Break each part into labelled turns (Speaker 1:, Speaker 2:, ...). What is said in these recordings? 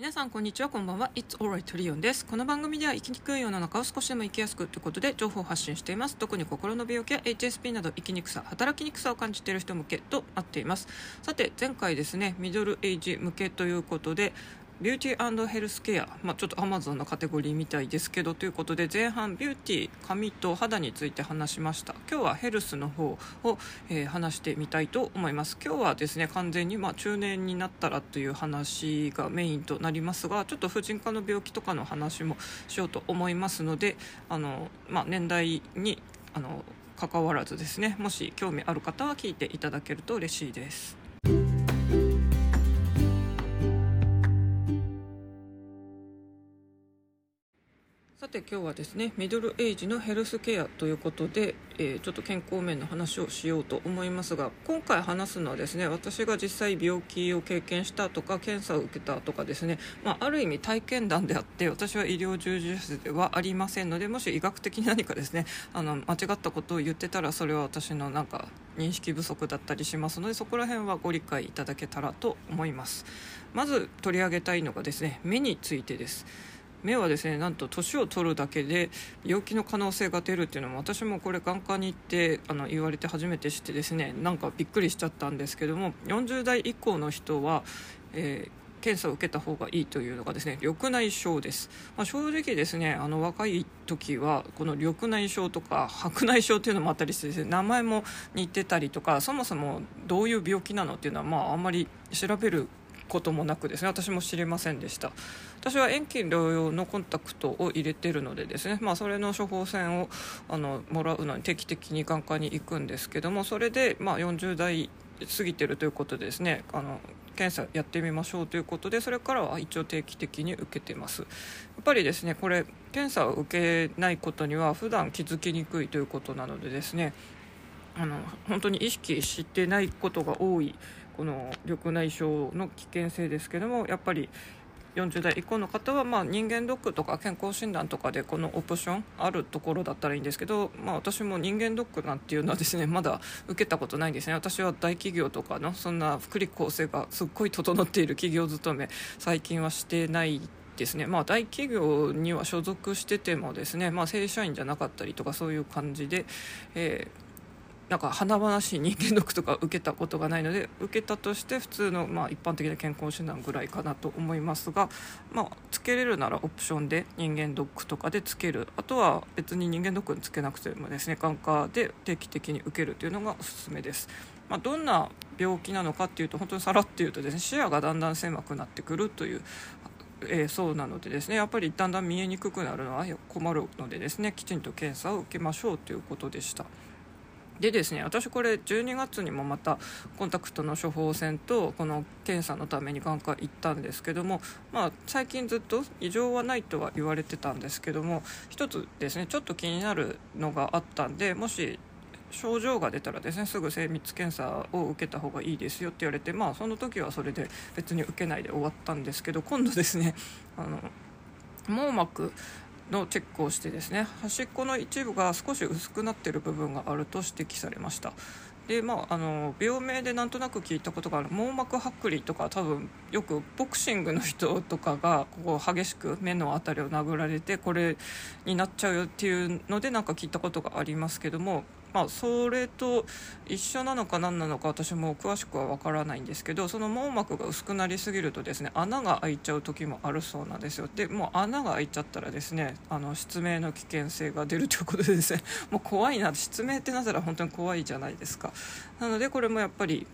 Speaker 1: 皆さんこんにちはこんばんは。It's alright リオンです。この番組では生きにくい世の中を少しでも生きやすくということで情報を発信しています。特に心の病気や HSP など生きにくさ働きにくさを感じている人向けとなっています。さて前回ですねミドルエイジ向けということでビューティーヘルスケア、まあ、ちょっとアマゾンのカテゴリーみたいですけどということで前半ビューティー髪と肌について話しました今日はヘルスの方を、えー、話してみたいと思います今日はですね完全に、まあ、中年になったらという話がメインとなりますがちょっと婦人科の病気とかの話もしようと思いますのであの、まあ、年代にあの関わらずですねもし興味ある方は聞いていただけると嬉しいです。て今日はですねミドルエイジのヘルスケアということで、えー、ちょっと健康面の話をしようと思いますが今回話すのはですね私が実際病気を経験したとか検査を受けたとかですね、まあ、ある意味体験談であって私は医療従事者ではありませんのでもし医学的に何かですねあの間違ったことを言ってたらそれは私のなんか認識不足だったりしますのでそこら辺はご理解いただけたらと思います。まず取り上げたいのがですね目についてです。目はですねなんと年を取るだけで病気の可能性が出るっていうのも私もこれ眼科に行ってあの言われて初めて知ってですねなんかびっくりしちゃったんですけども40代以降の人は、えー検査を受けた方がいいというのがですね緑内障です、まあ、正直ですねあの若い時はこの緑内障とか白内障というのもあったりしてです、ね、名前も似てたりとかそもそもどういう病気なのっていうのは、まあ、あんまり調べることもなくですね。私も知りませんでした。私は遠近療養のコンタクトを入れてるのでですね、まあ、それの処方箋をあのもらうのに定期的に眼科に行くんですけどもそれで、まあ、40代過ぎてるということでですねあの検査やってみましょうということでそれからは一応定期的に受けてます。やっぱりですねこれ検査を受けないことには普段気づきにくいということなのでですねあの本当に意識してないことが多いこの緑内障の危険性ですけどもやっぱり40代以降の方は、まあ、人間ドックとか健康診断とかでこのオプションあるところだったらいいんですけど、まあ、私も人間ドックなんていうのはですね まだ受けたことないんですね。私は大企業とかのそんな福利厚生がすっごい整っている企業勤め最近はしてないですね、まあ、大企業には所属しててもですね、まあ、正社員じゃなかったりとかそういう感じで、えーなんか華々しい人間ドックとか受けたことがないので受けたとして普通の、まあ、一般的な健康診断ぐらいかなと思いますが、まあ、つけれるならオプションで人間ドックとかでつけるあとは別に人間ドックにつけなくてもですね眼科で定期的に受けるというのがおすすめです。まあ、どんな病気なのかっていうと本当にさらって言うとですね視野がだんだん狭くなってくるというえー、そうなのでですねやっぱりだんだん見えにくくなるのは困るのでですねきちんと検査を受けましょうということでした。でですね私これ12月にもまたコンタクトの処方箋とこの検査のために眼科行ったんですけども、まあ、最近ずっと異常はないとは言われてたんですけども一つですねちょっと気になるのがあったんでもし症状が出たらですねすぐ精密検査を受けた方がいいですよって言われてまあその時はそれで別に受けないで終わったんですけど今度ですねあの網膜のチェックをしてですね端っこの一部が少し薄くなっている部分があると指摘されました。でまあ、あの病名でなんとなく聞いたことがある網膜剥離とか多分よくボクシングの人とかがここ激しく目の辺りを殴られてこれになっちゃうよっていうのでなんか聞いたことがありますけどもまあ、それと一緒なのか何なのか私も詳しくは分からないんですけどその網膜が薄くなりすぎるとですね穴が開いちゃう時もあるそうなんですよ。でもう穴が開いちゃったらですねあの失明の危険性が出るということでですね もう怖いな失明ってなったら本当に怖いじゃないですか。なのでこれもやっぱり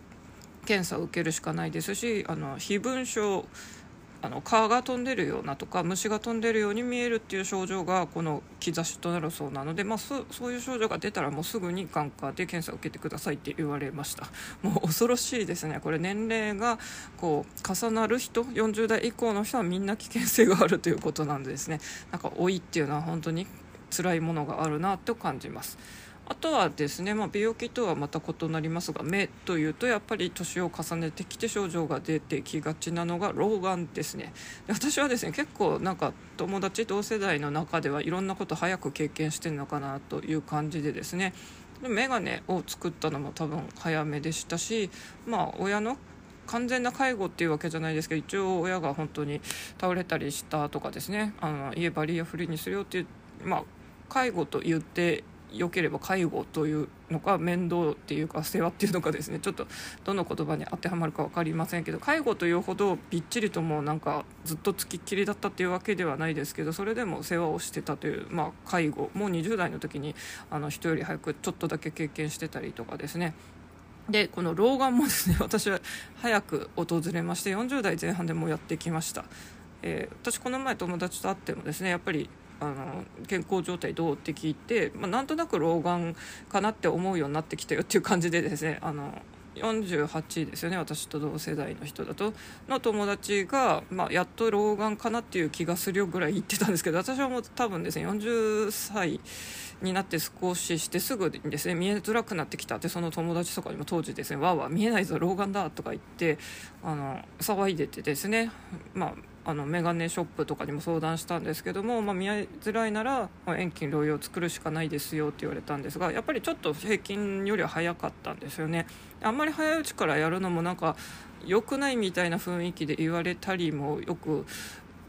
Speaker 1: 検査を受けるしかないですしあの非分症あの蚊が飛んでるようなとか虫が飛んでるように見えるっていう症状がこの兆しとなるそうなので、まあ、そそういう症状が出たらもうすぐに眼科で検査を受けてくださいって言われました。もう恐ろしいですね。これ年齢がこう重なる人40代以降の人はみんな危険性があるということなんですね。なんか老いっていうのは本当に辛いものがあるなと感じます。あとはですね、まあ、病気とはまた異なりますが目というとやっぱり年を重ねてきて症状が出てきがちなのが老眼ですね。で私はですね結構なんか友達同世代の中ではいろんなこと早く経験してるのかなという感じでですね。眼鏡を作ったのも多分早めでしたし、まあ、親の完全な介護っていうわけじゃないですけど一応親が本当に倒れたりしたとかですね。あの家バリアフリーにするよっていう、まあ、介護と言ってよければ介護というのか面倒っていうか世話っていうのかですね。ちょっとどの言葉に当てはまるか分かりませんけど介護というほどびっちりともうなんかずっとつきっきりだったっていうわけではないですけどそれでも世話をしてたという、まあ、介護。もう20代の時にあの人より早くちょっとだけ経験してたりとかですね。でこの老眼もですね 私は早く訪れまして40代前半でもやってきました、えー、私この前友達と会ってもですねやっぱりあの健康状態どう？って聞いて、まあ、なんとなく老眼かなって思うようになってきたよっていう感じでですねあの48ですよね私と同世代の人だと。の友達が、まあ、やっと老眼かなっていう気がするよぐらい言ってたんですけど私はもう多分ですね40歳になって少ししてすぐにですね見えづらくなってきたってその友達とかにも当時ですねわーわー見えないぞ老眼だとか言ってあの騒いでてですねまああのメガネショップとかにも相談したんですけども、まあ、見えづらいなら、遠近療養を作るしかないですよって言われたんですがやっぱりちょっと平均よりは早かったんですよね。あんまり早いうちからやるのもなんか良くないみたいな雰囲気で言われたりもよく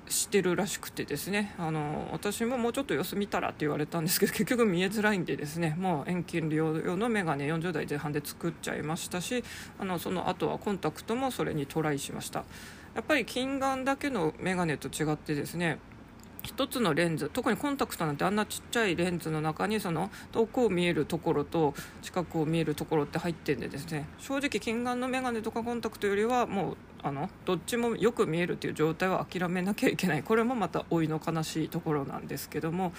Speaker 1: してるらしくてですね。あの私ももうちょっと様子見たらって言われたんですけど結局見えづらいんでですね。もう遠近療養の眼鏡40代前半で作っちゃいましたしあのその後はコンタクトもそれにトライしました。やっぱり近眼だけの眼鏡と違ってですね1つのレンズ特にコンタクトなんてあんなちっちゃいレンズの中にその遠くを見えるところと近くを見えるところって入ってんでですね正直近眼の眼鏡とかコンタクトよりはもうあのどっちもよく見えるっていう状態は諦めなきゃいけない。これもまた老いの悲しいところなんですけども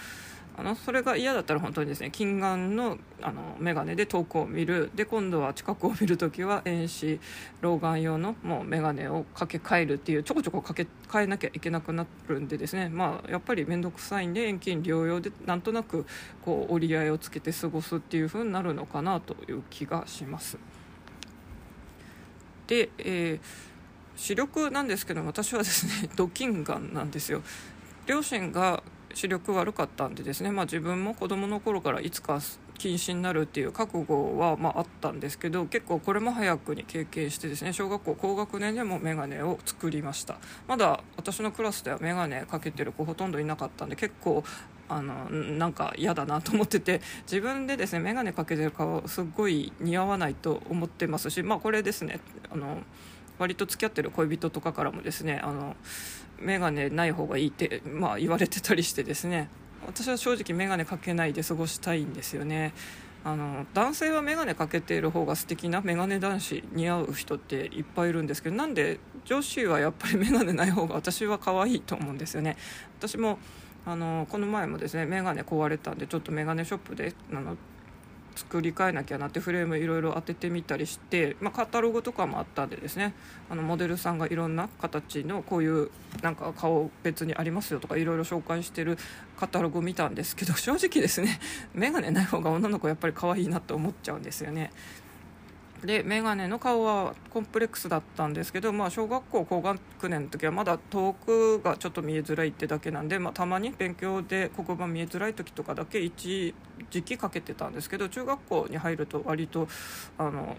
Speaker 1: あのそれが嫌だったら本当にですね近眼のあの眼鏡で遠くを見る。で今度は近くを見るときは遠視老眼用のもう眼鏡をかけ替えるっていうちょこちょこかけ替えなきゃいけなくなるんでですね。まあやっぱり面倒くさいんで遠近療養でなんとなくこう折り合いをつけて過ごすっていう風になるのかなという気がします。で、えー、視力なんですけど私はですね ドキンガンなんですよ。両親が視力悪かったんでですね、まあ、自分も子供の頃からいつか近視になるっていう覚悟はまああったんですけど結構これも早くに経験してですね小学校高学年でも眼鏡を作りました。まだ私のクラスでは眼鏡かけてる子ほとんどいなかったんで結構あのなんか嫌だなと思ってて自分でですね眼鏡かけてる顔すっごい似合わないと思ってますしまあこれですねあの割と付き合ってる恋人とかからもですねあの眼鏡ない方がいいって、まあ、言われてたりしてですね。私は正直眼鏡かけないで過ごしたいんですよね。あの男性は眼鏡かけている方が素敵な眼鏡男子似合う人っていっぱいいるんですけどなんで女子はやっぱり眼鏡ない方が私は可愛いと思うんですよね。私もあのこの前もですね眼鏡壊れたんでちょっと眼鏡ショップであの作り変えなきゃなってフレームいろいろ当ててみたりして、まあ、カタログとかもあったんでですねあのモデルさんがいろんな形のこういうなんか顔別にありますよとかいろいろ紹介してるカタログを見たんですけど正直ですね 眼鏡ない方が女の子やっぱり可愛いなと思っちゃうんですよね。で眼鏡の顔はコンプレックスだったんですけど、まあ、小学校高学年の時はまだ遠くがちょっと見えづらいってだけなんで、まあ、たまに勉強で黒板見えづらい時とかだけ一時期かけてたんですけど中学校に入ると割とあの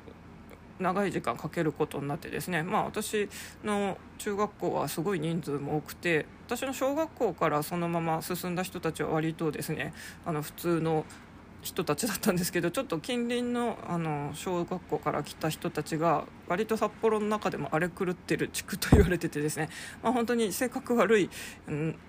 Speaker 1: 長い時間かけることになってですね、まあ、私の中学校はすごい人数も多くて私の小学校からそのまま進んだ人たちは割とですねあの普通の人たちだったんですけどちょっと近隣のあの小学校から来た人たちが割と札幌の中でも荒れ狂ってる地区と言われててですね、まあ、本当に性格悪い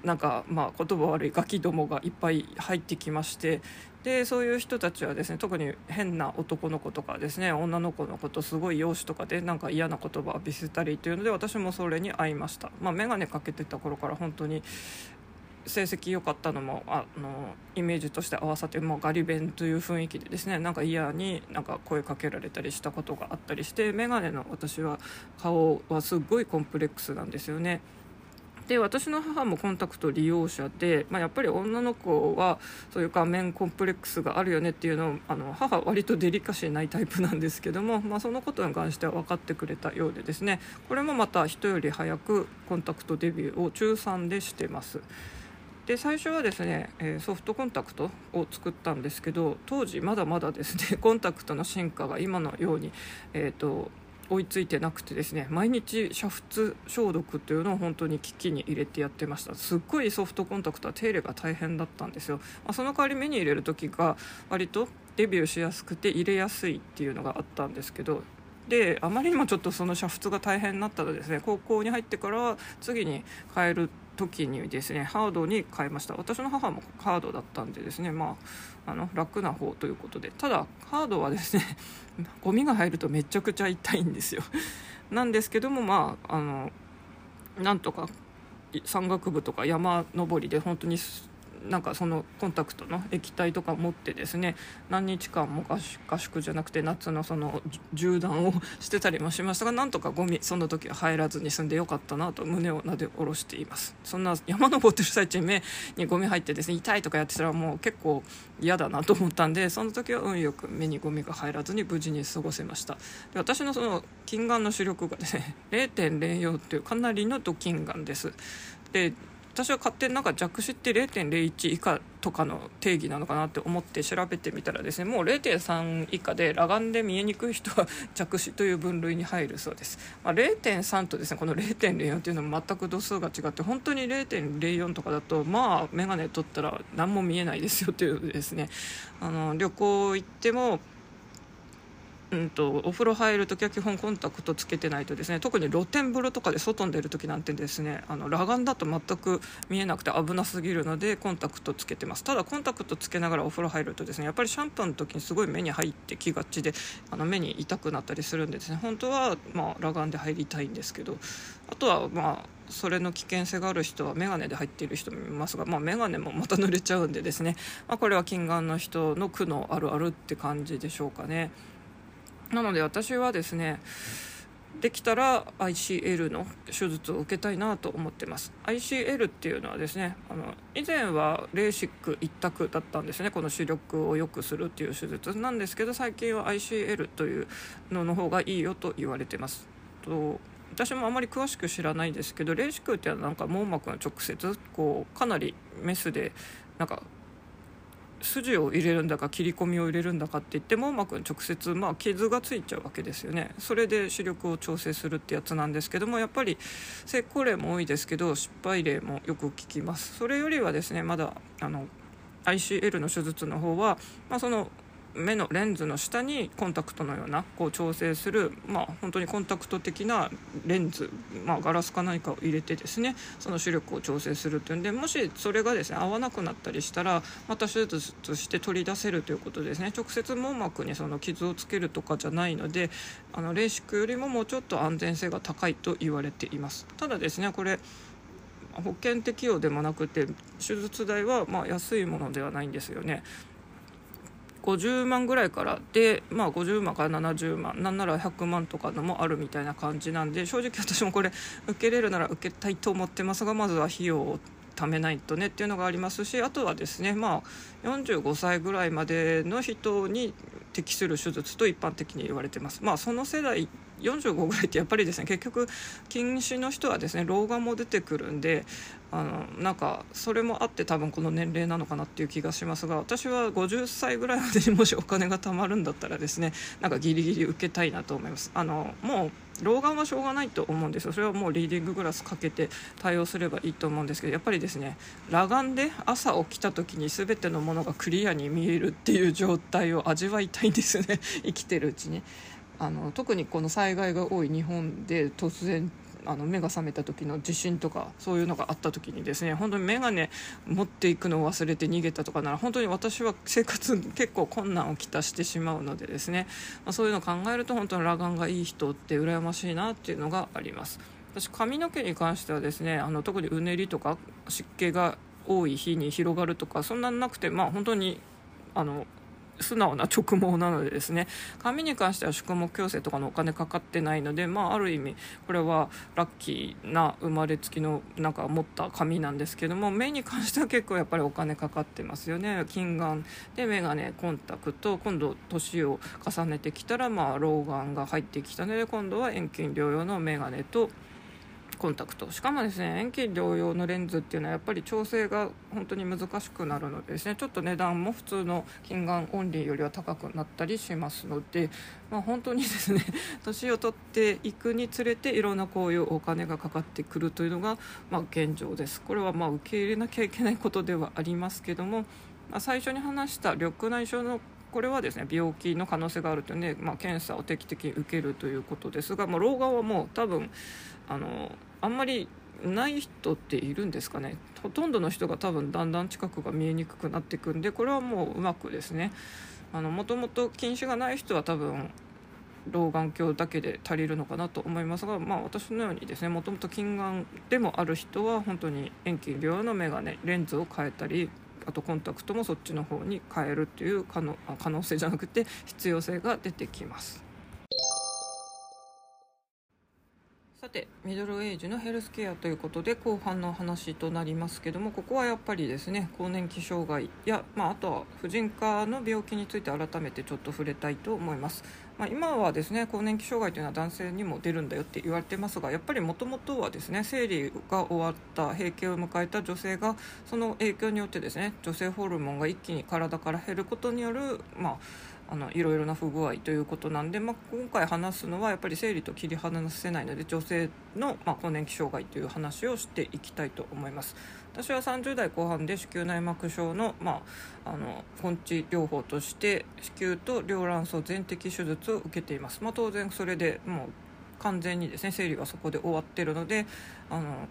Speaker 1: なんかまあ言葉悪いガキどもがいっぱい入ってきまして。でそういう人たちはですね特に変な男の子とかですね女の子のことすごい容姿とかでなんか嫌な言葉を浴びせたりというので私もそれに会いました、まあ、眼鏡かけてた頃から本当に成績良かったのもあのイメージとして合わさってもうガリ弁という雰囲気でですねなんか嫌になんか声かけられたりしたことがあったりして眼鏡の私は顔はすっごいコンプレックスなんですよね。で私の母もコンタクト利用者で、まあ、やっぱり女の子はそういう顔面コンプレックスがあるよねっていうのをあの母は割とデリカシーないタイプなんですけども、まあ、そのことに関しては分かってくれたようでですねこれもまた人より早くコンタクトデビューを中3でしてます。で最初はですね、えソフトコンタクトを作ったんですけど当時まだまだですね コンタクトの進化が今のように、えーと、追いついてなくてですね毎日煮沸消毒っていうのを本当に機器に入れてやってました。すっごいソフトコンタクトは手入れが大変だったんですよ、まあ、その代わり目に入れる時が割とデビューしやすくて入れやすいっていうのがあったんですけどであまりにもちょっとその煮沸が大変になったらですね高校に入ってから次に変える時にですねハードに変えました。私の母もハードだったんでですねまああの楽な方ということで。ただハードはですね ゴミが入るとめちゃくちゃ痛いんですよ。なんですけどもまああのなんとか山岳部とか山登りで本当になんかそのコンタクトの液体とか持ってですね何日間も合宿じゃなくて夏のその縦断をしてたりもしましたがなんとかゴミその時は入らずに済んでよかったなと胸をなで下ろしています。そんな山登ってる最中に目にゴミ入ってですね痛いとかやってたらもう結構嫌だなと思ったんでその時は運よく目にゴミが入らずに無事に過ごせました。で私のその近眼の視力がですね0.04っていうかなりのド近眼です。で私は勝手になんか弱視って0.01以下とかの定義なのかなって思って調べてみたらですねもう0.3以下で裸眼で見えにくい人は弱視という分類に入るそうです、まあ、0.3とですねこの0.04っていうのも全く度数が違って本当に0.04とかだとまあ眼鏡取ったら何も見えないですよというですね。あの旅行行ってもうんと、お風呂入る時は基本コンタクトつけてないとですね特に露天風呂とかで外に出る時なんてですねあの裸眼だと全く見えなくて危なすぎるのでコンタクトつけてますただコンタクトつけながらお風呂入るとですねやっぱりシャンプーの時にすごい目に入ってきがちであの目に痛くなったりするんでですね本当はまあ裸眼で入りたいんですけどあとはまあそれの危険性がある人は眼鏡で入っている人もいますが、まあ、眼鏡もまた濡れちゃうんでですね、まあ、これは近眼の人の苦悩あるあるって感じでしょうかね。なので私はですねできたら ICL の手術を受けたいなと思ってます。ICL っていうのはですねあの以前はレーシック一択だったんですね。この視力を良くするっていう手術。なんですけど最近は ICL というのの方がいいよと言われてます。と私もあまり詳しく知らないですけどレーシックっていうのはなんか網膜の直接こうかなりメスでなんか筋を入れるんだか切り込みを入れるんだかって言って網膜に直接、まあ、傷がついちゃうわけですよね。それで視力を調整するってやつなんですけどもやっぱり成功例も多いですけど失敗例もよく聞きます。それよりはですねまだあの ICL の手術の方は、まあ、その目のレンズの下にコンタクトのようなこう調整する、まあ、本当にコンタクト的なレンズ、まあ、ガラスか何かを入れてですねその視力を調整するっていうんでもしそれがですね合わなくなったりしたらまた手術として取り出せるということですね直接網膜にその傷をつけるとかじゃないのであのレーシックよりももうちょっと安全性が高いと言われています。ただですねこれ保険適用でもなくて手術代はま安いものではないんですよね。50万ぐらいからで、まあ、50万から70万なんなら100万とかのもあるみたいな感じなんで正直私もこれ受けれるなら受けたいと思ってますがまずは費用を貯めないとねっていうのがありますしあとはですねまあ45歳ぐらいまでの人に適する手術と一般的に言われてます。まあ、その世代45ぐらいってやっぱりですね結局近視の人はですね老眼も出てくるんであのなんかそれもあって多分この年齢なのかなっていう気がしますが私は50歳ぐらいまでにもしお金が貯まるんだったらですねなんかギリギリ受けたいなと思います。あのもう老眼はしょうがないと思うんですよ。それはもうリーディンググラスかけて対応すればいいと思うんですけどやっぱりですね裸眼で朝起きた時に全てのものがクリアに見えるっていう状態を味わいたいんですね。生きてるうちに。あの特にこの災害が多い日本で突然あの目が覚めた時の地震とかそういうのがあった時にですね本当に眼鏡持っていくのを忘れて逃げたとかなら本当に私は生活結構困難をきたしてしまうのでですね、まあ、そういうのを考えると本当に裸眼がいい人って羨ましいなっていうのがあります。私髪の毛に関してはですねあの特にうねりとか湿気が多い日に広がるとかそんななくてまあ本当にあの素直な直毛なのでですね髪に関しては宿毛矯正とかのお金かかってないので、まあ、ある意味これはラッキーな生まれつきのなんか持った髪なんですけども目に関しては結構やっぱりお金かかってますよね。近眼で眼鏡コンタクト今度年を重ねてきたらまあ老眼が入ってきたので今度は遠近療養の眼鏡とコンタクト。しかもですね遠近療養のレンズっていうのはやっぱり調整が本当に難しくなるのでですねちょっと値段も普通の近眼オンリーよりは高くなったりしますので、まあ、本当にですね 年を取っていくにつれていろんなこういうお金がかかってくるというのが、まあ、現状です。これはまあ受け入れなきゃいけないことではありますけども、まあ、最初に話した緑内障のこれはですね病気の可能性があるというので、まあ、検査を定期的に受けるということですが、まあ、老眼はもう多分あのあんまりない人っているんですかねほとんどの人が多分だんだん近くが見えにくくなっていくんでこれはもううまくですねもともと近視がない人は多分老眼鏡だけで足りるのかなと思いますが、まあ、私のようにですねもともと近眼でもある人は本当に遠近病の眼鏡レンズを変えたりあとコンタクトもそっちの方に変えるっていう可能可能性じゃなくて必要性が出てきます。てミドルエイジのヘルスケアということで後半の話となりますけどもここはやっぱりですね更年期障害や、まあ、あとは婦人科の病気について改めてちょっと触れたいと思います、まあ、今はですね更年期障害というのは男性にも出るんだよって言われてますがやっぱりもともとはですね生理が終わった閉経を迎えた女性がその影響によってですね女性ホルモンが一気に体から減ることによるまああのいろいろな不具合ということなんで、まあ、今回話すのはやっぱり生理と切り離せないので女性の、まあ、更年期障害という話をしていきたいと思います。私は30代後半で子宮内膜症の,、まあ、あの根治療法として子宮と両卵巣全摘手術を受けています、まあ、当然それでもう完全にですね生理がそこで終わってるのであの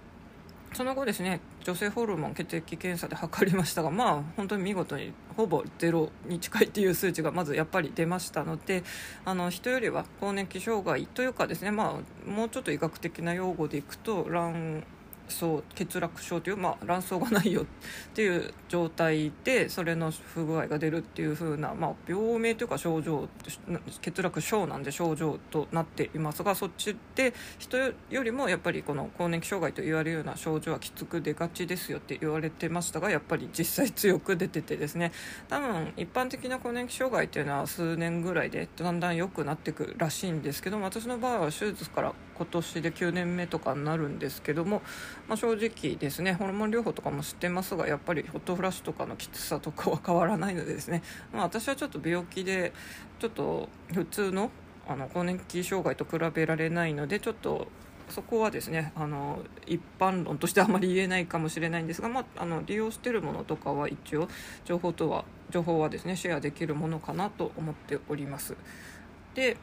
Speaker 1: その後ですね女性ホルモン血液検査で測りましたがまあ本当に見事にほぼゼロに近いっていう数値がまずやっぱり出ましたのであの人よりは更年期障害というかですねまあもうちょっと医学的な用語でいくと卵そう欠落症という、まあ、卵巣がないよっていう状態でそれの不具合が出るっていう風な、まあ、病名というか症状欠落症なんで症状となっていますがそっちで人よりもやっぱりこの更年期障害と言われるような症状はきつく出がちですよって言われてましたがやっぱり実際強く出ててですね。多分一般的な更年期障害っていうのは数年ぐらいでだんだん良くなっていくらしいんですけど私の場合は手術から今年で9年目とかになるんですけども、まあ、正直ですねホルモン療法とかも知ってますがやっぱりホットフラッシュとかのきつさとかは変わらないのでですね、まあ、私はちょっと病気でちょっと普通のあの更年期障害と比べられないのでちょっとそこはですねあの一般論としてあまり言えないかもしれないんですが、まあ、あの利用しているものとかは一応情報とは情報はですねシェアできるものかなと思っております。で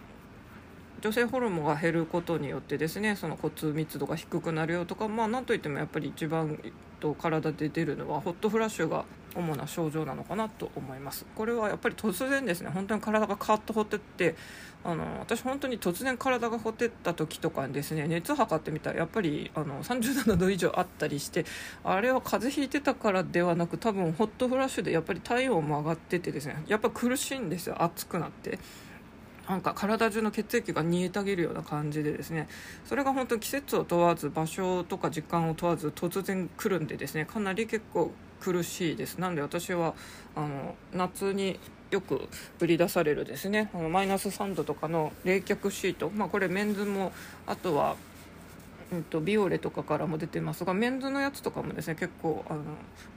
Speaker 1: 女性ホルモンが減ることによってですねその骨密度が低くなるよとかまあなんといってもやっぱり一番と体で出るのはホットフラッシュが主な症状なのかなと思いますこれはやっぱり突然ですね本当に体がカーッとほてってあの私本当に突然体がほてった時とかにですね熱測ってみたらやっぱりあの37度以上あったりしてあれは風邪ひいてたからではなく多分ホットフラッシュでやっぱり体温も上がっててですねやっぱ苦しいんですよ熱くなって。なんか体中の血液が煮えたげるような感じでですね。それが本当季節を問わず場所とか時間を問わず突然来るんでですね。かなり結構苦しいです。なので私はあの夏によく売り出されるですね。あのマイナス3度とかの冷却シート、まあ、これメンズもあとはうんと、ビオレとかからも出てますがメンズのやつとかもですね結構あの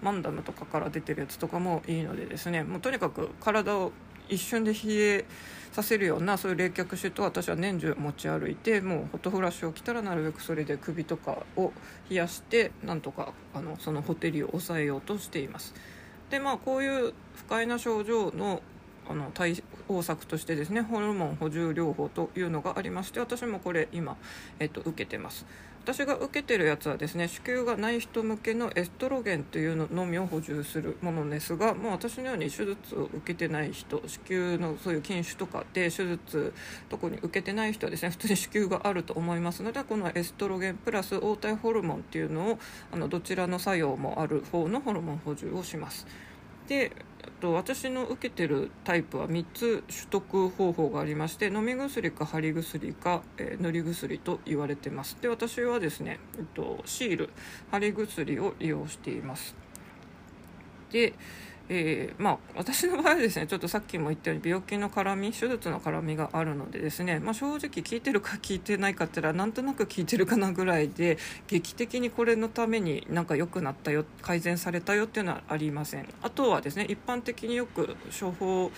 Speaker 1: マンダムとかから出てるやつとかもいいのでですね。もうとにかく体を一瞬で冷えさせるようなそういう冷却シートを私は年中持ち歩いてもうホットフラッシュを着たらなるべくそれで首とかを冷やしてなんとかあのそのほてりを抑えようとしています。でまあこういう不快な症状のあの対応策としてですねホルモン補充療法というのがありまして私もこれ今、えっと、受けてます。私が受けてるやつはですね子宮がない人向けのエストロゲンというののみを補充するものですがもう私のように手術を受けてない人子宮のそういう筋腫とかで手術特に受けてない人はですね普通に子宮があると思いますのでこのエストロゲンプラス黄体ホルモンっていうのをあのどちらの作用もある方のホルモン補充をします。でと私の受けてるタイプは3つ取得方法がありまして飲み薬か貼り薬か、えー、塗り薬と言われてます。で私はですね、えっと、シール貼り薬を利用しています。でえー、まあ、私の場合はですねちょっとさっきも言ったように病気の絡み手術の絡みがあるのでですね、まあ、正直聞いてるか聞いてないかって言ったらなんとなく聞いてるかなぐらいで劇的にこれのためになんか良くなったよ改善されたよっていうのはありません。あとはですね一般的によく処方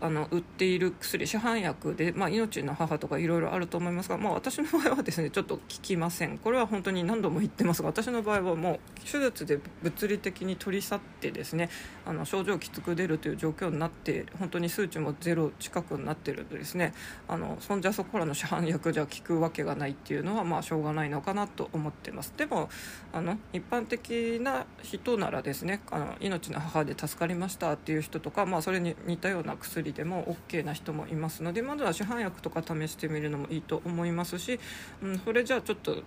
Speaker 1: あの売っている薬市販薬で、まあ、命の母とかいろいろあると思いますが、まあ、私の場合はですね ちょっと効きません。これは本当に何度も言ってますが私の場合はもう手術で物理的に取り去ってですねあの症状きつく出るという状況になって本当に数値もゼロ近くになっているとですねあのそんじゃそこらの市販薬じゃ効くわけがないっていうのはまあしょうがないのかなと思ってます。でもあの一般的な人ならですねあの命の母で助かりましたっていう人とか、まあ、それに似たような薬でも OK な人もいますのでまずは市販薬とか試してみるのもいいと思いますし、うん、それじゃあちょっと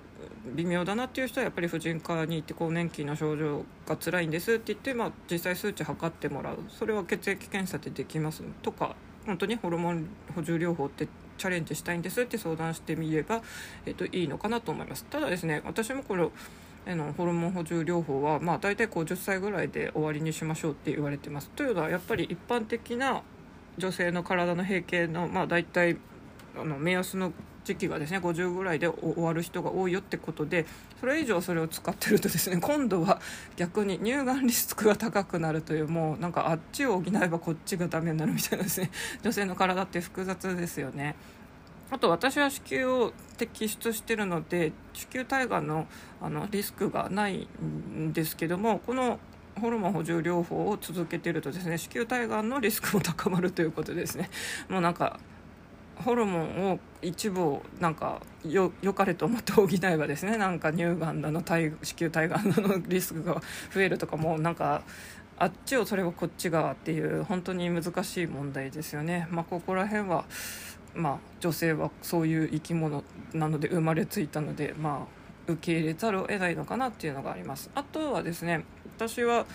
Speaker 1: 微妙だなっていう人はやっぱり婦人科に行って更年期の症状が辛いんですって言って、まあ、実際数値測ってもらう。それは血液検査でできますとか本当にホルモン補充療法ってチャレンジしたいんですって相談してみれば、えっと、いいのかなと思います。ただですね私もこれへのホルモン補充療法は、まあ、大体50歳ぐらいで終わりにしましょうって言われてます。というのはやっぱり一般的な女性の体の平均の、まあ、大体あの目安の時期がですね50ぐらいで終わる人が多いよってことでそれ以上それを使ってるとですね今度は逆に乳がんリスクが高くなるというもうなんかあっちを補えばこっちがダメになるみたいなですね女性の体って複雑ですよね。あと私は子宮を摘出してるので子宮体がんのあのリスクがないんですけどもこのホルモン補充療法を続けてるとですね子宮体がんのリスクも高まるということですね もうなんかホルモンを一部をなんかよかれと思って補えばですねなんか乳がんだの体子宮体がんのリスクが増えるとかもなんかあっちをそれをこっち側っていう本当に難しい問題ですよね。まあ、ここら辺はまあ、女性はそういう生き物なので生まれついたので、まあ、受け入れざるを得ないのかなっていうのがあります。あとはですね私は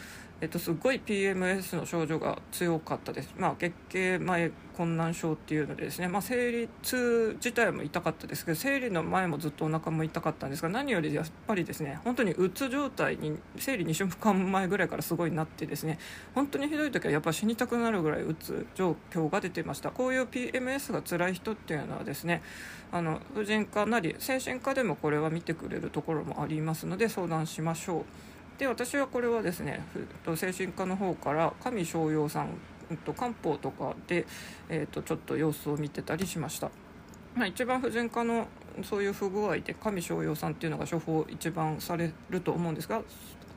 Speaker 1: えっと、すごい PMS の症状が強かったです、まあ、月経前困難症っていうのでですね、まあ、生理痛自体も痛かったですけど生理の前もずっとお腹も痛かったんですが何よりやっぱりですね本当にうつ状態に生理2週間前ぐらいからすごいなってですね本当にひどい時はやっぱ死にたくなるぐらいうつ状況が出てました。こういう PMS が辛い人っていうのはですねあの婦人科なり精神科でもこれは見てくれるところもありますので相談しましょう。で私はこれはですね精神科の方から上逍陽さんえっと漢方とかで、えっ、とちょっと様子を見てたりしました、まあ、一番婦人科のそういう不具合で上逍陽さんっていうのが処方一番されると思うんですが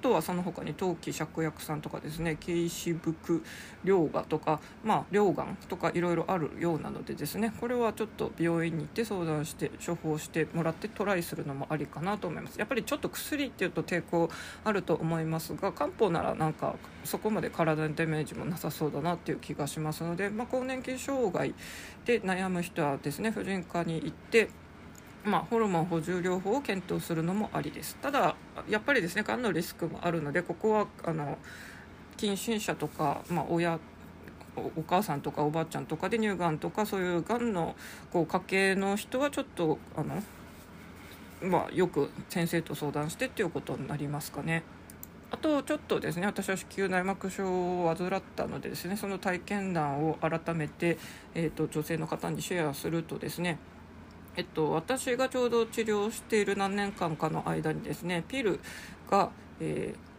Speaker 1: とはその他に陶器芍薬さんとかですね慶子福涼河とか、まあ、溶岩とかいろいろあるようなのでですねこれはちょっと病院に行って相談して処方してもらってトライするのもありかなと思います。やっぱりちょっと薬っていうと抵抗あると思いますが漢方ならなんかそこまで体にダメージもなさそうだなっていう気がしますので、まあ、更年期障害で悩む人はですね婦人科に行ってまあ、ホルモン補充療法を検討するのもありですただやっぱりですねがんのリスクもあるのでここはあの近親者とか、まあ、親お母さんとかおばあちゃんとかで乳がんとかそういうがんのこう家系の人はちょっとあの、まあ、よく先生と相談してっていうことになりますかね。あとちょっとですね私は子宮内膜症を患ったのでですねその体験談を改めて、えーと女性の方にシェアするとですねえっと、私がちょうど治療している何年間かの間にですねピルが、えー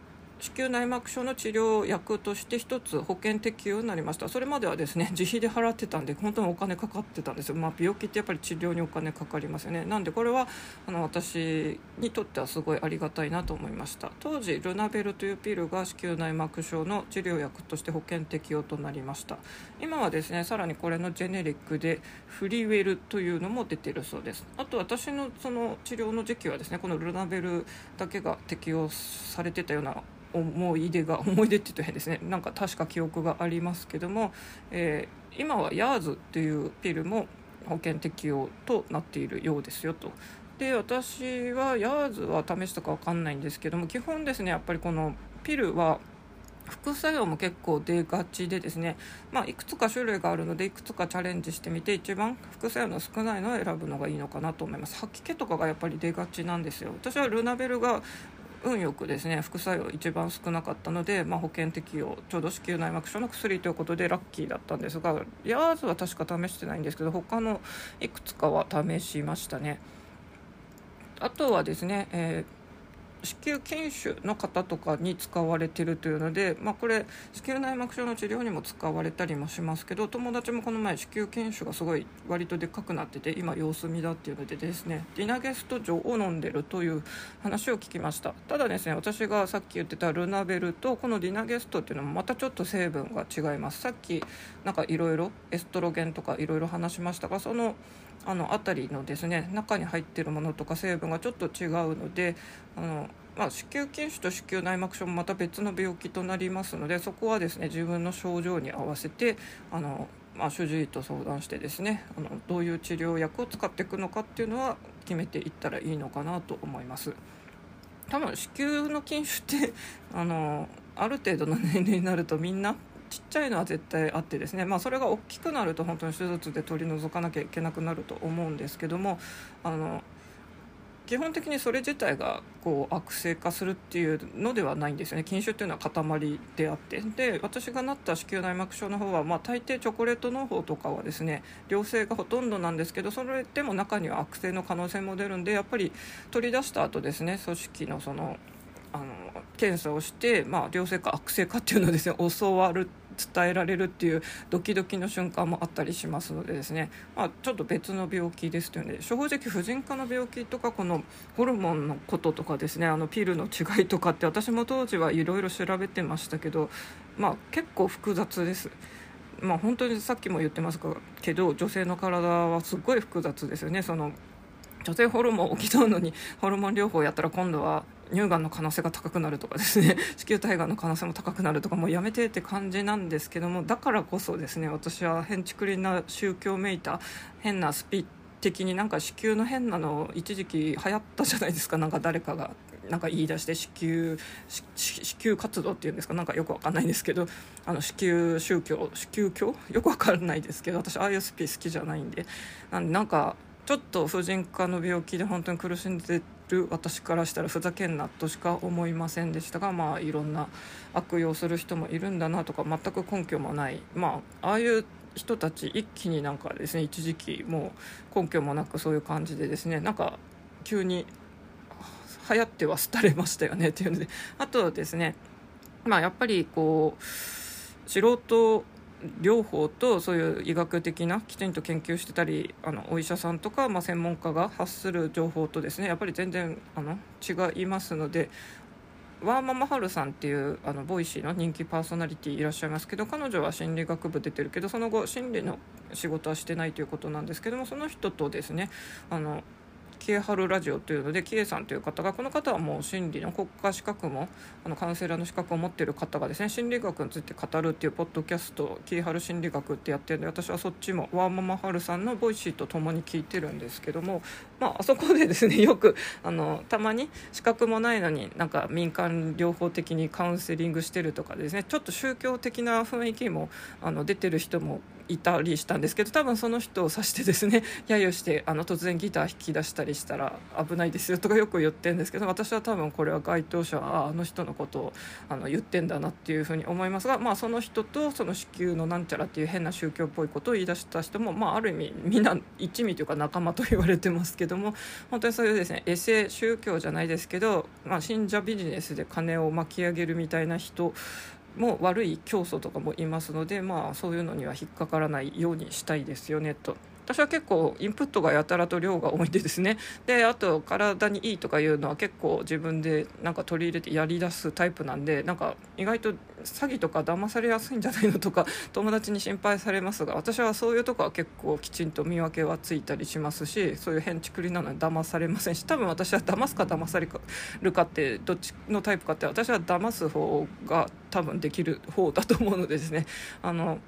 Speaker 1: 子宮内膜症の治療薬として1つ保険適用になりました。それまではですね 自費で払ってたんで本当にお金かかってたんですよ、まあ、病気ってやっぱり治療にお金かかりますよね。なんでこれはあの私にとってはすごいありがたいなと思いました。当時ルナベルというピルが子宮内膜症の治療薬として保険適用となりました。今はですねさらにこれのジェネリックでフリウェルというのも出てるそうです。あと私のその治療の時期はですねこのルナベルだけが適用されてたような思い出が思い出って言うと変ですね。なんか確か記憶がありますけども、えー、今はヤーズっていうピルも保険適用となっているようですよと。で私はヤーズは試したか分かんないんですけども基本ですねやっぱりこのピルは副作用も結構出がちでですね、まあ、いくつか種類があるのでいくつかチャレンジしてみて一番副作用の少ないのを選ぶのがいいのかなと思います。吐き気とかがやっぱり出がちなんですよ。私はルナベルが運よくですね副作用一番少なかったので、まあ、保険適用ちょうど子宮内膜症の薬ということでラッキーだったんですがヤーズは確か試してないんですけど他のいくつかは試しましたね。あとはですね、えー子宮筋腫の方とかに使われているというので、まあ、これ子宮内膜症の治療にも使われたりもしますけど友達もこの前子宮筋腫がすごい割とでっかくなってて今様子見だっていうのでですねディナゲスト錠を飲んでるという話を聞きました。ただですね私がさっき言ってたルナベルとこのディナゲストっていうのもまたちょっと成分が違います。さっきなんかいろいろエストロゲンとかいろいろ話しましたがそのあの辺りのですね中に入ってるものとか成分がちょっと違うのであの、まあ、子宮筋腫と子宮内膜症もまた別の病気となりますのでそこはですね自分の症状に合わせてあの、まあ、主治医と相談してですねあのどういう治療薬を使っていくのかっていうのは決めていったらいいのかなと思います。多分子宮の筋腫ってあのある程度の年齢になるとみんなちっちゃいのは絶対あってですね、まあ、それが大きくなると本当に手術で取り除かなきゃいけなくなると思うんですけどもあの基本的にそれ自体がこう悪性化するっていうのではないんですよね。筋腫っていうのは塊であって。で私がなった子宮内膜症の方は、まあ、大抵チョコレートの方とかはですね良性がほとんどなんですけどそれでも中には悪性の可能性も出るんでやっぱり取り出した後ですね組織のそのあの検査をして、まあ、良性か悪性かっていうのをですね教わる伝えられるっていうドキドキの瞬間もあったりしますのでですね、まあ、ちょっと別の病気ですというので正直婦人科の病気とかこのホルモンのこととかですね。あのピルの違いとかって私も当時はいろいろ調べてましたけど、まあ、結構複雑です。まあ、本当にさっきも言ってますけど女性の体はすごい複雑ですよね。その女性ホルモンを補うのにホルモン療法やったら今度は乳がんの可能性が高くなるとかですね 子宮体がんの可能性も高くなるとかもうやめてって感じなんですけどもだからこそですね私は変築林な宗教めいた変なスピ的になんか子宮の変なの一時期流行ったじゃないですか。なんか誰かがなんか言い出して子宮子宮活動っていうんですかなんかよくわかんないんですけどあの子宮宗教子宮教？よくわかんないですけど 私 ISP 好きじゃないんで。なんでなんかちょっと婦人科の病気で本当に苦しんでる私からしたらふざけんなとしか思いませんでしたがまあいろんな悪用する人もいるんだなとか全く根拠もない。まあああいう人たち一気になんかですね一時期もう根拠もなくそういう感じでですねなんか急に流行っては廃れましたよねっていうので。あとはですねまあやっぱりこう素人療法とそういう医学的なきちんと研究してたりあのお医者さんとか、まあ、専門家が発する情報とですねやっぱり全然あの違いますのでワーママハルさんっていうあのボイシーの人気パーソナリティいらっしゃいますけど彼女は心理学部出てるけどその後心理の仕事はしてないということなんですけどもその人とですねあのキエハルラジオというのでキエさんという方がこの方はもう心理の国家資格もあのカウンセラーの資格を持っている方がですね心理学について語るっていうポッドキャストキエハル心理学ってやってるんで私はそっちもワーママハルさんのボイシーとともに聞いてるんですけども、まあ、あそこでですねよく あのたまに資格もないのになんか民間療法的にカウンセリングしてるとかですねちょっと宗教的な雰囲気もあの出てる人もいたりしたんですけど多分その人を指してですね 揶揄してあの突然ギター弾き出したりしたら危ないですよとかよく言ってるんですけど私は多分これは該当者はあの人のことをあの言ってんだなっていうふうに思いますが、まあ、その人とその子宮のなんちゃらっていう変な宗教っぽいことを言い出した人も、まあ、ある意味みんな一味というか仲間と言われてますけども本当にそういうですねエセ宗教じゃないですけど、まあ、信者ビジネスで金を巻き上げるみたいな人も悪い教祖とかもいますので、まあ、そういうのには引っかからないようにしたいですよねと。私は結構インプットがやたらと量が多いんでですね。であと体にいいとかいうのは結構自分でなんか取り入れてやりだすタイプなんでなんか意外と詐欺とか騙されやすいんじゃないのとか 友達に心配されますが私はそういうとこは結構きちんと見分けはついたりしますしそういう変ちくりなのに騙されませんし多分私は騙すか騙されるかってどっちのタイプかって私は騙す方が多分できる方だと思うのでですね。あの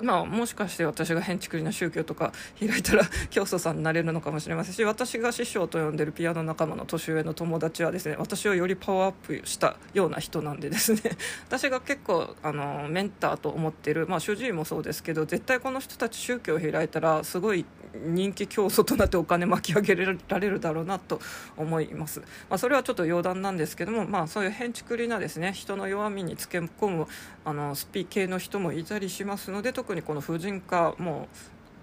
Speaker 1: まあ、もしかして私が変築りな宗教とか開いたら教祖さんになれるのかもしれませんし私が師匠と呼んでるピアノ仲間の年上の友達はですね私をよりパワーアップしたような人なんでですね。私が結構あのメンターと思ってる、まあ、主治医もそうですけど絶対この人たち宗教を開いたらすごい人気競争となってお金巻き上げられるだろうなと思います、まあ、それはちょっと余談なんですけども、まあ、そういう変築りなですね人の弱みにつけ込むあのスピ系の人もいたりしますので特にこの婦人科も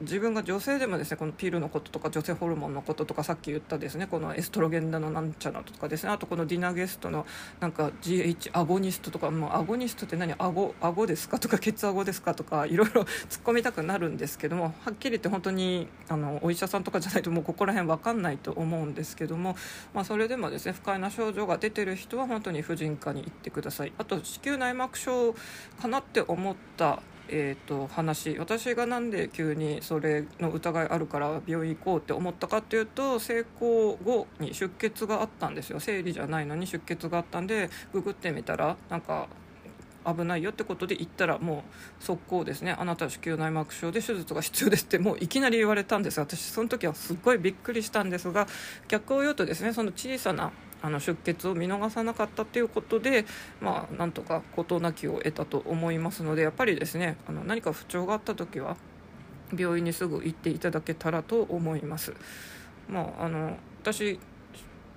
Speaker 1: 自分が女性でもですねこのピルのこととか女性ホルモンのこととかさっき言ったですねこのエストロゲンだのなんちゃらとかですねあとこのディナーゲストのなんか GH アゴニストとかもうアゴニストって何？アゴアゴですかとかケツアゴですかとかいろいろ 突っ込みたくなるんですけどもはっきり言って本当にあのお医者さんとかじゃないともうここら辺分かんないと思うんですけども、まあ、それでもですね不快な症状が出てる人は本当に婦人科に行ってください。あと子宮内膜症かなって思ったえーと、話私がなんで急にそれの疑いあるから病院行こうって思ったかっていうと成功後に出血があったんですよ。生理じゃないのに出血があったんでググってみたらなんか危ないよってことで言ったらもう速攻ですね。あなたは子宮内膜症で手術が必要ですってもういきなり言われたんです私その時はすっごいびっくりしたんですが逆を言うとですねその小さなあの出血を見逃さなかったということで、まあ、なんとか事なきを得たと思いますのでやっぱりですねあの何か不調があった時は病院にすぐ行っていただけたらと思います。まあ、あの私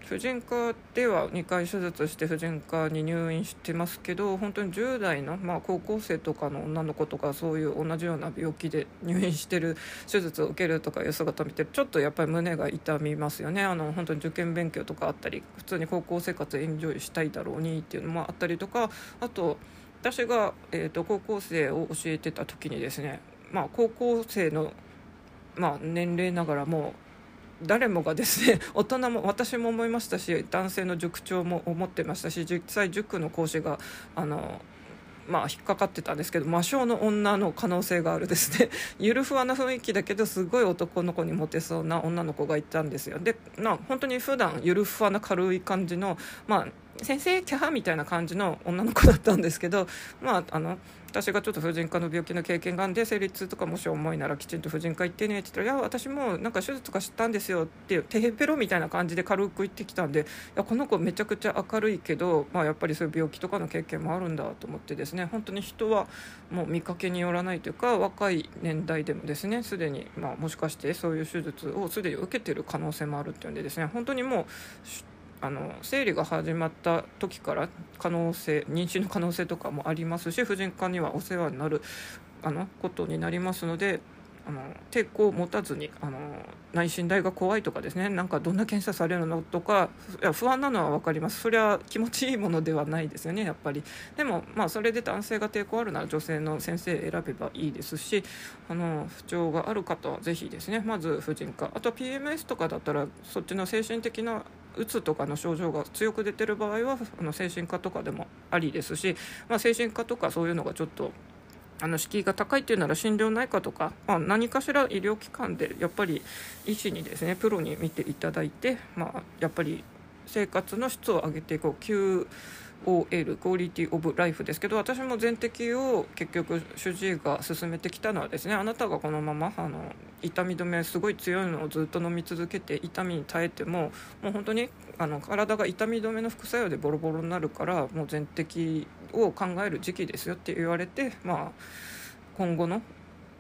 Speaker 1: 婦人科では2回手術して婦人科に入院してますけど本当に10代の、まあ、高校生とかの女の子とかそういう同じような病気で入院してる手術を受けるとかいう姿を見てちょっとやっぱり胸が痛みますよね。あの本当に受験勉強とかあったり普通に高校生活エンジョイしたいだろうにっていうのもあったりとかあと私が、えーと、高校生を教えてた時にですね、まあ、高校生の、まあ、年齢ながらも誰もがですね 大人も私も思いましたし男性の塾長も思ってましたし実際塾の講師があのまあ、引っかかってたんですけど魔性の女の可能性があるですね。ゆるふわな雰囲気だけどすごい男の子にモテそうな女の子がいたんですよ。でな本当に普段ゆるふわな軽い感じの、まあ、先生キャハみたいな感じの女の子だったんですけど、まあ、あの私がちょっと婦人科の病気の経験があるんで生理痛とかもし重いならきちんと婦人科行ってねって言ったら「いや私もなんか手術とかしたんですよ」っていうテヘペロみたいな感じで軽く言ってきたんでいやこの子めちゃくちゃ明るいけど、まあ、やっぱりそういう病気とかの経験もあるんだと思ってですね本当に人はもう見かけによらないというか若い年代でもですねすでに、まあ、もしかしてそういう手術をすでに受けてる可能性もあるっていうんでですね本当にもうあの生理が始まった時から可能性妊娠の可能性とかもありますし婦人科にはお世話になるあのことになりますのであの抵抗を持たずにあの内診代が怖いとかですねなんかどんな検査されるのとかいや不安なのは分かります。それは気持ちいいものではないですよねやっぱり。でもまあそれで男性が抵抗あるなら女性の先生選べばいいですしあの不調がある方はぜひですねまず婦人科。あと PMS とかだったらそっちの精神的なうつとかの症状が強く出てる場合はあの精神科とかでもありですし、まあ、精神科とかそういうのがちょっとあの敷居が高いっていうなら心療内科とか、まあ、何かしら医療機関でやっぱり医師にですねプロに見ていただいて、まあ、やっぱり生活の質を上げていこう OL クオリティオブライフですけど私も全摘を結局主治医が進めてきたのはですねあなたがこのままあの痛み止めすごい強いのをずっと飲み続けて痛みに耐えてももう本当にあの体が痛み止めの副作用でボロボロになるからもう全摘を考える時期ですよって言われて、まあ、今後の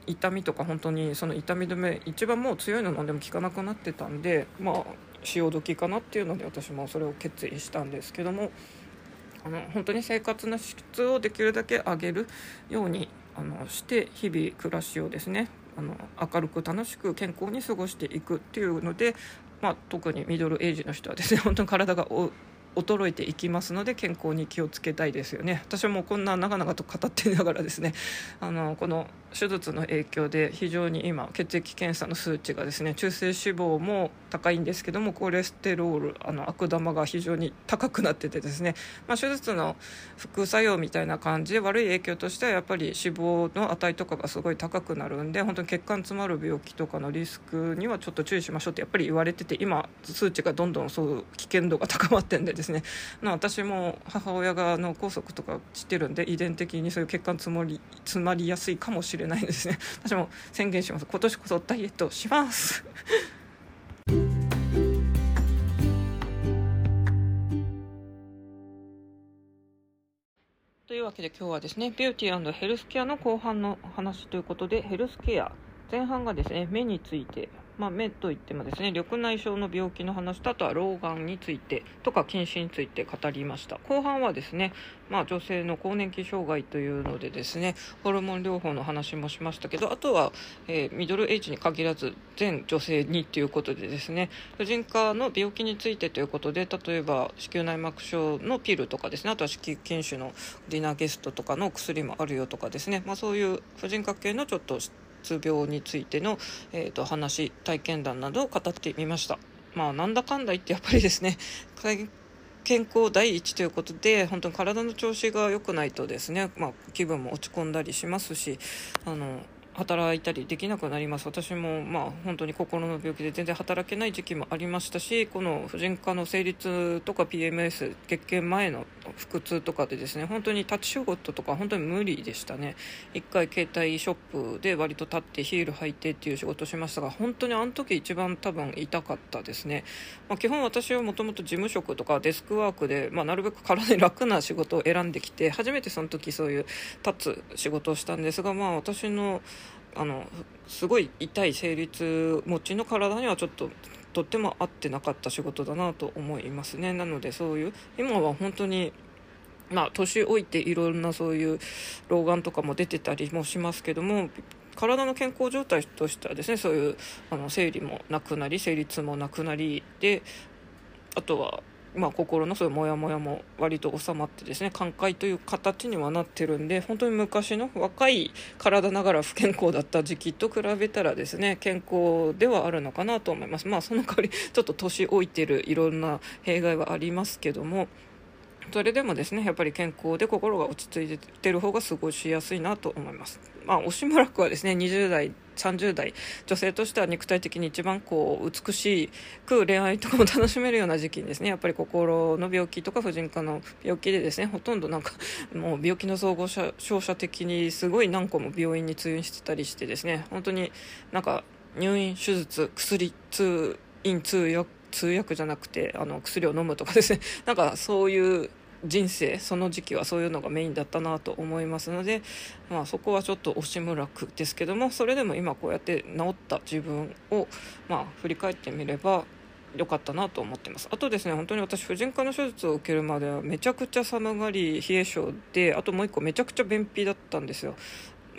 Speaker 1: 痛みとか本当にその痛み止め一番もう強いの飲んでも効かなくなってたんでまあ潮時かなっていうので私もそれを決意したんですけどもあの本当に生活の質をできるだけ上げるようにあのして日々暮らしをですねあの明るく楽しく健康に過ごしていくっていうので、まあ、特にミドルエイジの人はですね 本当に体が衰えていきますので健康に気をつけたいですよね。私はもうこんな長々と語っていながらですねあのこの手術の影響で非常に今血液検査の数値がですね中性脂肪も高いんですけどもコレステロールあの悪玉が非常に高くなっててですね、まあ、手術の副作用みたいな感じで悪い影響としてはやっぱり脂肪の値とかがすごい高くなるんで本当に血管詰まる病気とかのリスクにはちょっと注意しましょうってやっぱり言われてて今数値がどんどんそう危険度が高まってんでですね、ま、私も母親が脳梗塞とかしてるんで遺伝的にそういう血管詰まり詰まりやすいかもしれない。ないですね。私も宣言します。今年こそダイエットします。というわけで今日はですねビューティーヘルスケアの後半の話ということでヘルスケア前半がですね目についてまあ、目といってもですね緑内障の病気の話とあとは老眼についてとか近視について語りました。後半はですね、まあ、女性の更年期障害というのでですねホルモン療法の話もしましたけどあとは、えー、ミドルエイジに限らず全女性にということでですね婦人科の病気についてということで例えば子宮内膜症のピルとかですねあとは子宮筋腫のディナーゲストとかの薬もあるよとかですね、まあ、そういう婦人科系のちょっとつ病についての、えーと、話体験談などを語ってみました。まあなんだかんだ言ってやっぱりですね 健康第一ということで本当に体の調子が良くないとですね、まあ、気分も落ち込んだりしますしあの働いたりできなくなります。私もまあ本当に心の病気で全然働けない時期もありましたしこの婦人科の生理痛とか PMS 月経前の腹痛とかでですね本当に立ち仕事とか本当に無理でしたね。1回携帯ショップで割と立ってヒール履いてっていう仕事をしましたが本当にあの時一番多分痛かったですね、まあ、基本私はもともと事務職とかデスクワークで、まあ、なるべく体に楽な仕事を選んできて初めてその時そういう立つ仕事をしたんですがまあ私のあのすごい痛い生理痛持ちの体にはちょっととっても合ってなかった仕事だなと思いますね。なのでそういう今は本当にまあ年老いていろんなそういう老眼とかも出てたりもしますけども体の健康状態としてはですねそういうあの生理もなくなり生理痛もなくなりであとはまあ、心のそういうモヤモヤも割と収まってですね寛解という形にはなってるんで本当に昔の若い体ながら不健康だった時期と比べたらですね健康ではあるのかなと思います。まあその代わりちょっと年老いてるいろんな弊害はありますけどもそれでもですねやっぱり健康で心が落ち着いてる方が過ごしやすいなと思います。まあ惜しむらくはですね20代30代女性としては肉体的に一番こう美しく恋愛とかも楽しめるような時期にですねやっぱり心の病気とか婦人科の病気でですねほとんどなんかもう病気の総合者照射的にすごい何個も病院に通院してたりしてですね本当になんか入院手術薬通院通訳通訳じゃなくてあの薬を飲むとかですねなんかそういう人生その時期はそういうのがメインだったなと思いますので、まあ、そこはちょっと惜しむらくですけどもそれでも今こうやって治った自分を、まあ、振り返ってみれば良かったなと思ってます。あとですね本当に私婦人科の手術を受けるまではめちゃくちゃ寒がり冷え性であともう一個めちゃくちゃ便秘だったんですよ。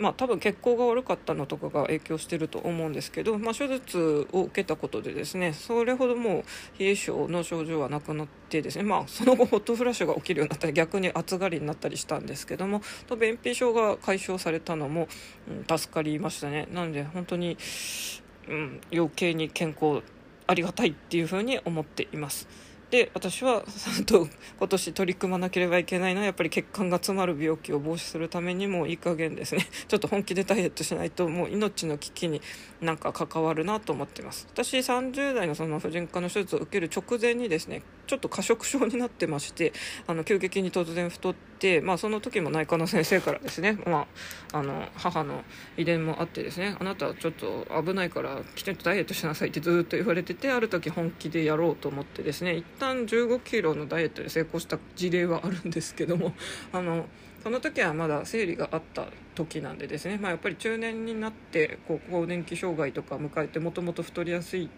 Speaker 1: まあ、多分血行が悪かったのとかが影響してると思うんですけど、まあ、手術を受けたことでですねそれほどもう冷え性の症状はなくなってですね、まあ、その後ホットフラッシュが起きるようになったり逆に暑がりになったりしたんですけどもと便秘症が解消されたのも、うん、助かりましたねなので本当に、うん、余計に健康ありがたいっていうふうに思っています。で私はと今年取り組まなければいけないのはやっぱり血管が詰まる病気を防止するためにもいい加減ですね。ちょっと本気でダイエットしないともう命の危機になんか関わるなと思ってます。私30代のその婦人科の手術を受ける直前にですねちょっと過食症になってましてあの急激に突然太って、まあ、その時も内科の先生からですね、まあ、あの母の遺伝もあってですねあなたはちょっと危ないからきちんとダイエットしなさいってずっと言われててある時本気でやろうと思ってですね一旦1 5キロのダイエットで成功した事例はあるんですけどもあのその時はまだ生理があった時なんでですね、まあ、やっぱり中年になってこう更年期障害とか迎えてもともと太りやすい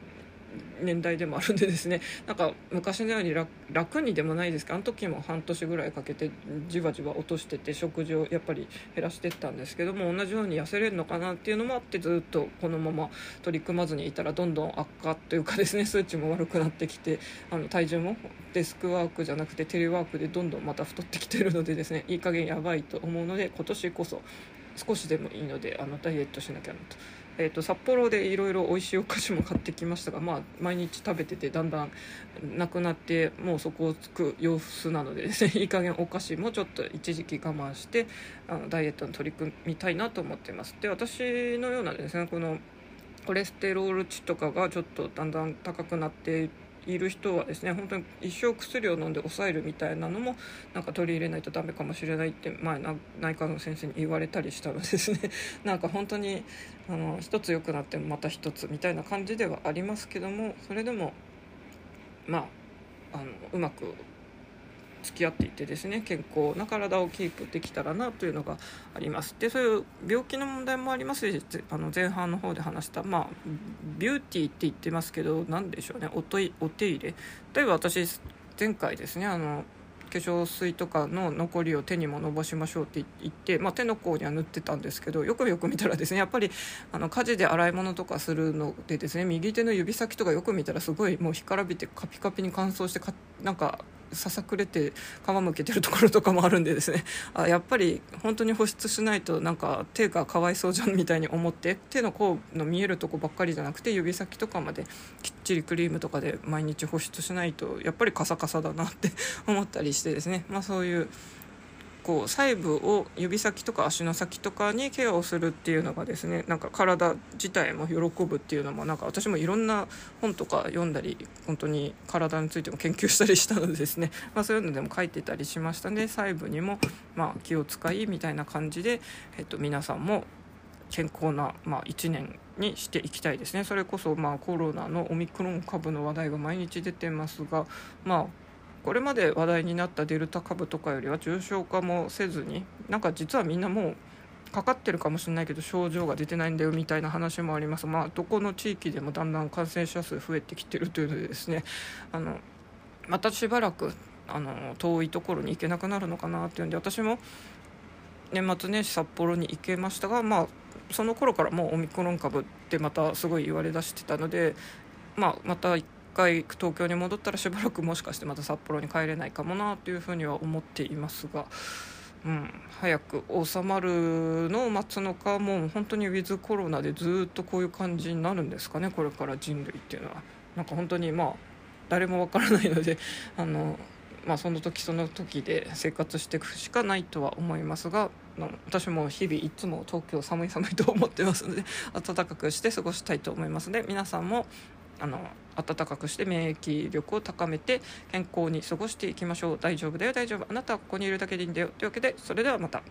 Speaker 1: 年代でもあるんでですね なんか昔のように楽にでもないですけどあの時も半年ぐらいかけてじわじわ落としてて食事をやっぱり減らしてったんですけども同じように痩せれるのかなっていうのもあってずっとこのまま取り組まずにいたらどんどん悪化というかですね 数値も悪くなってきてあの体重もデスクワークじゃなくてテレワークでどんどんまた太ってきてるのでですねいい加減やばいと思うので今年こそ少しでもいいのであのダイエットしなきゃなと。えーと、札幌でいろいろ美味しいお菓子も買ってきましたが、まあ、毎日食べててだんだんなくなってもうそこをつく様子なのでですねいい加減お菓子もちょっと一時期我慢してあのダイエットに取り組みたいなと思ってます。で私のようなですねこのコレステロール値とかがちょっとだんだん高くなっている人はですね本当に一生薬を飲んで抑えるみたいなのもなんか取り入れないとダメかもしれないって前内科の先生に言われたりしたのですね。なんか本当にあの一つ良くなってもまた一つみたいな感じではありますけどもそれでもまああのうまく付き合っていてですね健康な体をキープできたらなというのがあります。でそういう病気の問題もありますしあの前半の方で話したまあビューティーって言ってますけど何でしょうねおといお手入れ。例えば私前回ですねあの化粧水とかの残りを手にも伸ばしましょうって言って、まあ、手の甲には塗ってたんですけどよくよく見たらですねやっぱりあの火事で洗い物とかするのでですね右手の指先とかよく見たらすごいもう干からびてカピカピに乾燥してかなんかささくれて皮むけてるところとかもあるんでですね。あやっぱり本当に保湿しないとなんか手がかわいそうじゃんみたいに思って手の甲の見えるとこばっかりじゃなくて指先とかまできっちりクリームとかで毎日保湿しないとやっぱりカサカサだなって思ったりしてですね、まあ、そういうこう細部を指先とか足の先とかにケアをするっていうのがですねなんか体自体も喜ぶっていうのもなんか私もいろんな本とか読んだり本当に体についても研究したりしたのでですね、まあ、そういうのでも書いてたりしましたね。細部にもまあ気を使いみたいな感じで、えっと、皆さんも健康な、まあ、1年にしていきたいですね。それこそまあコロナのオミクロン株の話題が毎日出てますがまあこれまで話題になったデルタ株とかよりは重症化もせずになんか実はみんなもうかかってるかもしれないけど症状が出てないんだよみたいな話もあります。まあどこの地域でもだんだん感染者数増えてきてるというのでですねあのまたしばらくあの遠いところに行けなくなるのかなっていうんで私も年末年始札幌に行けましたがまあその頃からもうオミクロン株ってまたすごい言われだしてたのでまあまた回東京に戻ったらしばらくもしかしてまた札幌に帰れないかもなというふうには思っていますが、うん、早く収まるのを待つのかもう本当にウィズコロナでずっとこういう感じになるんですかねこれから人類っていうのは。なんか本当にまあ誰もわからないので あのまあ、その時その時で生活していくしかないとは思いますが私も日々いつも東京寒い寒いと思ってますので暖かくして過ごしたいと思いますので皆さんもあの暖かくして免疫力を高めて健康に過ごしていきましょう。大丈夫だよ大丈夫。あなたはここにいるだけでいいんだよ。というわけでそれではまた。